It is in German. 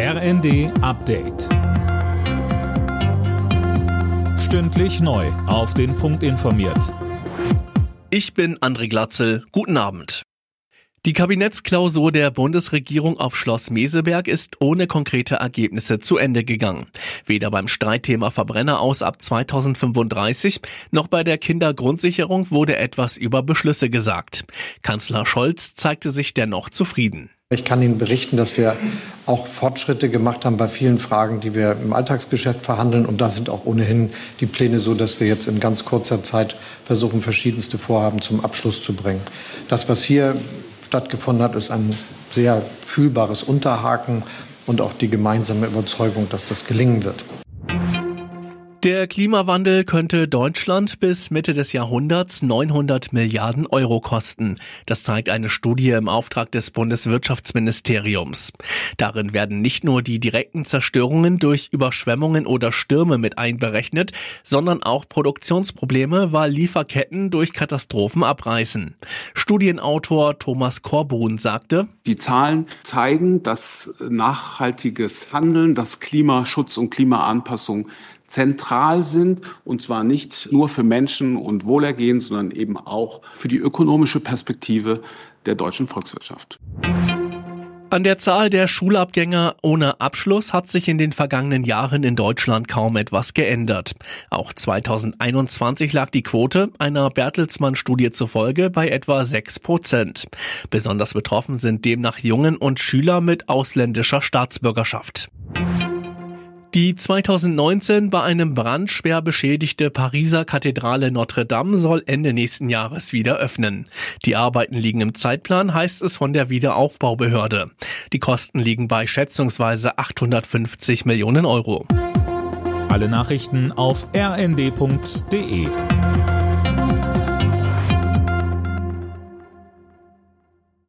RND Update. Stündlich neu. Auf den Punkt informiert. Ich bin André Glatzel. Guten Abend. Die Kabinettsklausur der Bundesregierung auf Schloss Meseberg ist ohne konkrete Ergebnisse zu Ende gegangen. Weder beim Streitthema Verbrenner aus ab 2035 noch bei der Kindergrundsicherung wurde etwas über Beschlüsse gesagt. Kanzler Scholz zeigte sich dennoch zufrieden. Ich kann Ihnen berichten, dass wir auch Fortschritte gemacht haben bei vielen Fragen, die wir im Alltagsgeschäft verhandeln. Und da sind auch ohnehin die Pläne so, dass wir jetzt in ganz kurzer Zeit versuchen, verschiedenste Vorhaben zum Abschluss zu bringen. Das, was hier stattgefunden hat, ist ein sehr fühlbares Unterhaken und auch die gemeinsame Überzeugung, dass das gelingen wird. Der Klimawandel könnte Deutschland bis Mitte des Jahrhunderts 900 Milliarden Euro kosten. Das zeigt eine Studie im Auftrag des Bundeswirtschaftsministeriums. Darin werden nicht nur die direkten Zerstörungen durch Überschwemmungen oder Stürme mit einberechnet, sondern auch Produktionsprobleme, weil Lieferketten durch Katastrophen abreißen. Studienautor Thomas Korbun sagte, Die Zahlen zeigen, dass nachhaltiges Handeln, dass Klimaschutz und Klimaanpassung zentral sind, und zwar nicht nur für Menschen und Wohlergehen, sondern eben auch für die ökonomische Perspektive der deutschen Volkswirtschaft. An der Zahl der Schulabgänger ohne Abschluss hat sich in den vergangenen Jahren in Deutschland kaum etwas geändert. Auch 2021 lag die Quote einer Bertelsmann-Studie zufolge bei etwa 6 Prozent. Besonders betroffen sind demnach Jungen und Schüler mit ausländischer Staatsbürgerschaft. Die 2019 bei einem Brand schwer beschädigte Pariser Kathedrale Notre Dame soll Ende nächsten Jahres wieder öffnen. Die Arbeiten liegen im Zeitplan, heißt es von der Wiederaufbaubehörde. Die Kosten liegen bei schätzungsweise 850 Millionen Euro. Alle Nachrichten auf rnd.de